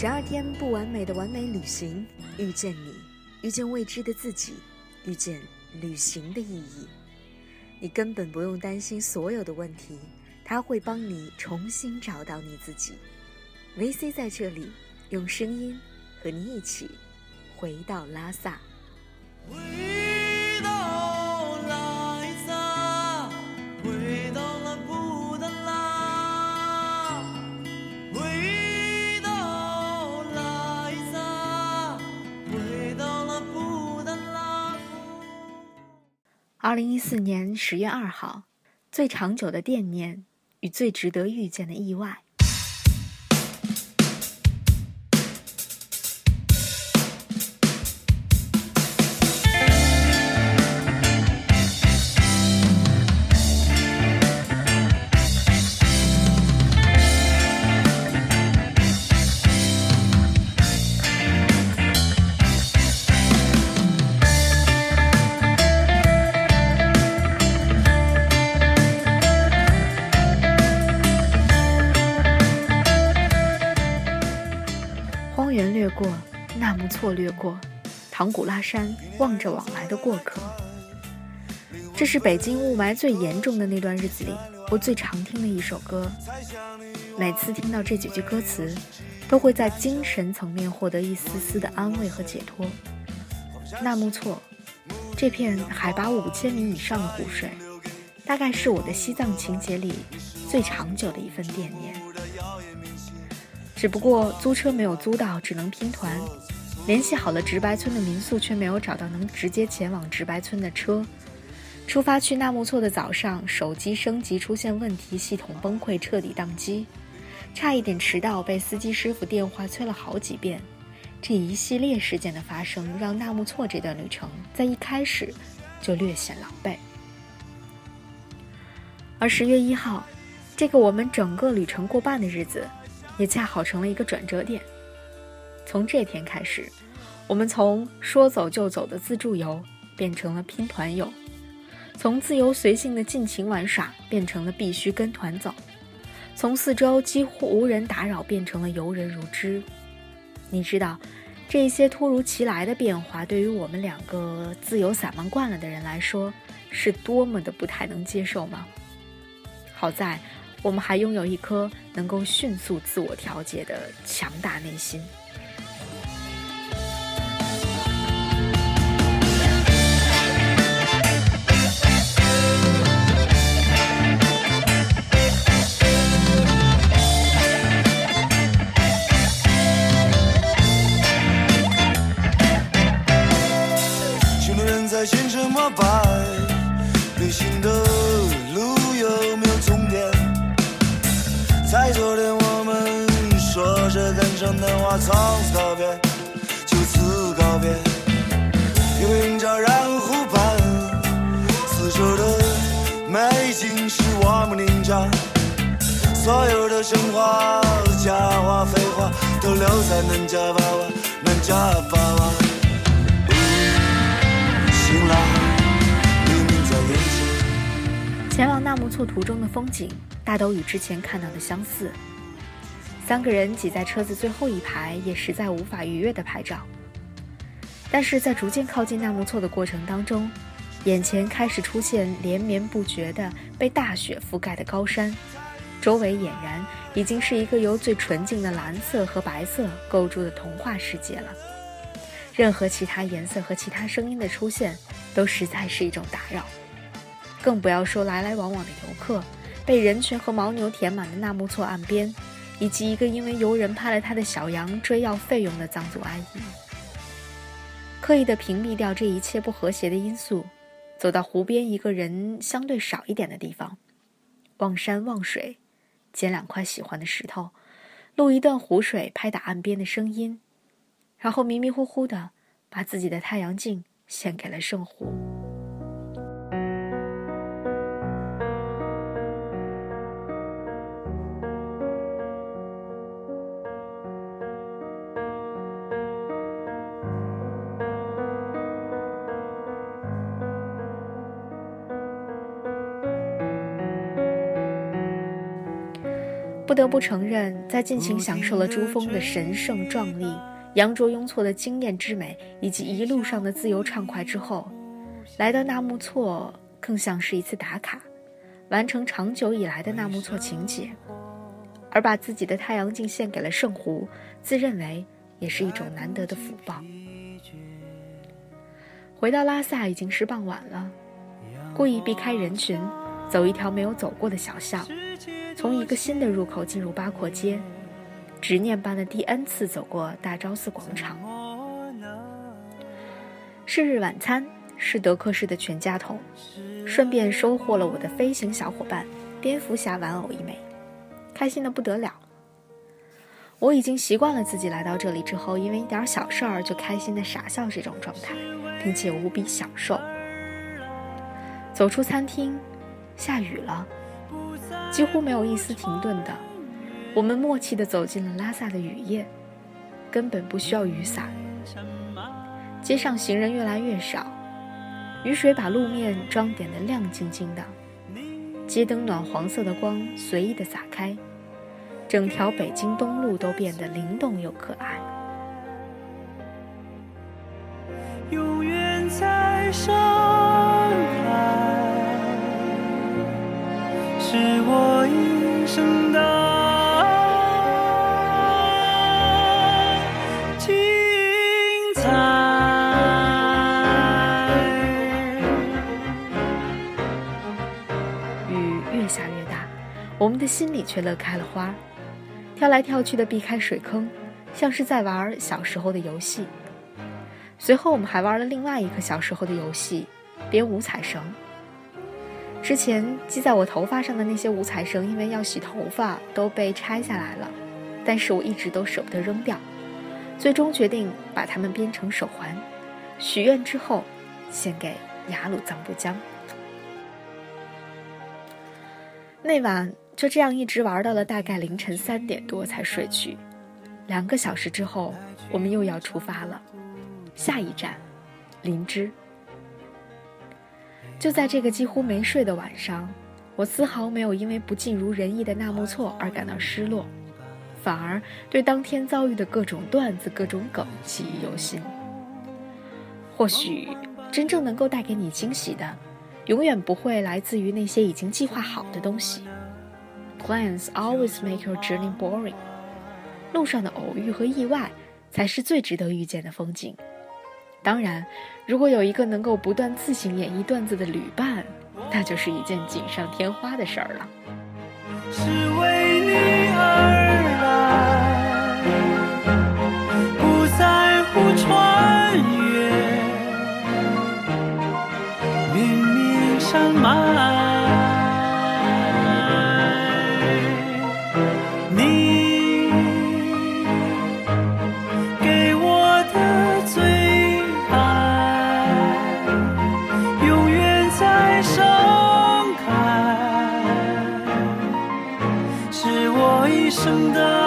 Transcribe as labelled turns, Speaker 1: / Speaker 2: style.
Speaker 1: 十二天不完美的完美旅行，遇见你，遇见未知的自己，遇见旅行的意义。你根本不用担心所有的问题，他会帮你重新找到你自己。VC 在这里，用声音和你一起回到拉萨。回到二零一四年十月二号，最长久的惦念与最值得遇见的意外。荒原掠过纳木错掠过，唐古拉山望着往来的过客。这是北京雾霾最严重的那段日子里，我最常听的一首歌。每次听到这几句歌词，都会在精神层面获得一丝丝的安慰和解脱。纳木错，这片海拔五千米以上的湖水，大概是我的西藏情节里最长久的一份惦念。只不过租车没有租到，只能拼团。联系好了直白村的民宿，却没有找到能直接前往直白村的车。出发去纳木错的早上，手机升级出现问题，系统崩溃，彻底宕机，差一点迟到，被司机师傅电话催了好几遍。这一系列事件的发生，让纳木错这段旅程在一开始就略显狼狈。而十月一号，这个我们整个旅程过半的日子。也恰好成了一个转折点。从这天开始，我们从说走就走的自助游变成了拼团游，从自由随性的尽情玩耍变成了必须跟团走，从四周几乎无人打扰变成了游人如织。你知道，这些突如其来的变化对于我们两个自由散漫惯了的人来说，是多么的不太能接受吗？好在。我们还拥有一颗能够迅速自我调节的强大内心。从此告别，就此告别。云照染湖畔，四周的美景是我们凝照。所有的神话、假话、废话，都留在南迦巴瓦，南迦巴瓦。醒来，黎明在眼前。前往纳木错途中的风景，大都与之前看到的相似。三个人挤在车子最后一排，也实在无法逾越的拍照。但是在逐渐靠近纳木错的过程当中，眼前开始出现连绵不绝的被大雪覆盖的高山，周围俨然已经是一个由最纯净的蓝色和白色构筑的童话世界了。任何其他颜色和其他声音的出现，都实在是一种打扰。更不要说来来往往的游客，被人群和牦牛填满的纳木错岸边。以及一个因为游人拍了他的小羊追要费用的藏族阿姨，刻意的屏蔽掉这一切不和谐的因素，走到湖边一个人相对少一点的地方，望山望水，捡两块喜欢的石头，录一段湖水拍打岸边的声音，然后迷迷糊糊的把自己的太阳镜献给了圣湖。不得不承认，在尽情享受了珠峰的神圣壮丽、羊卓雍措的惊艳之美以及一路上的自由畅快之后，来到纳木错更像是一次打卡，完成长久以来的纳木错情节，而把自己的太阳镜献给了圣湖，自认为也是一种难得的福报。回到拉萨已经是傍晚了，故意避开人群，走一条没有走过的小巷，从一个新的入口进入八廓街，执念般的第 N 次走过大昭寺广场。是日晚餐是德克士的全家桶，顺便收获了我的飞行小伙伴蝙蝠侠玩偶一枚，开心的不得了。我已经习惯了自己来到这里之后，因为一点小事儿就开心的傻笑这种状态。并且无比享受。走出餐厅，下雨了，几乎没有一丝停顿的，我们默契地走进了拉萨的雨夜，根本不需要雨伞。街上行人越来越少，雨水把路面装点得亮晶晶的，街灯暖黄色的光随意地洒开，整条北京东路都变得灵动又可爱。盛开，是我一生的精彩。雨越下越大，我们的心里却乐开了花，跳来跳去的避开水坑，像是在玩小时候的游戏。随后，我们还玩了另外一个小时候的游戏——编五彩绳。之前系在我头发上的那些五彩绳，因为要洗头发，都被拆下来了。但是我一直都舍不得扔掉，最终决定把它们编成手环，许愿之后献给雅鲁藏布江。那晚就这样一直玩到了大概凌晨三点多才睡去。两个小时之后，我们又要出发了。下一站，林芝。就在这个几乎没睡的晚上，我丝毫没有因为不尽如人意的纳木错而感到失落，反而对当天遭遇的各种段子、各种梗记忆犹新。或许，真正能够带给你惊喜的，永远不会来自于那些已经计划好的东西。Plans always make your journey boring。路上的偶遇和意外，才是最值得遇见的风景。当然，如果有一个能够不断自行演绎段子的旅伴，那就是一件锦上添花的事儿了。生的。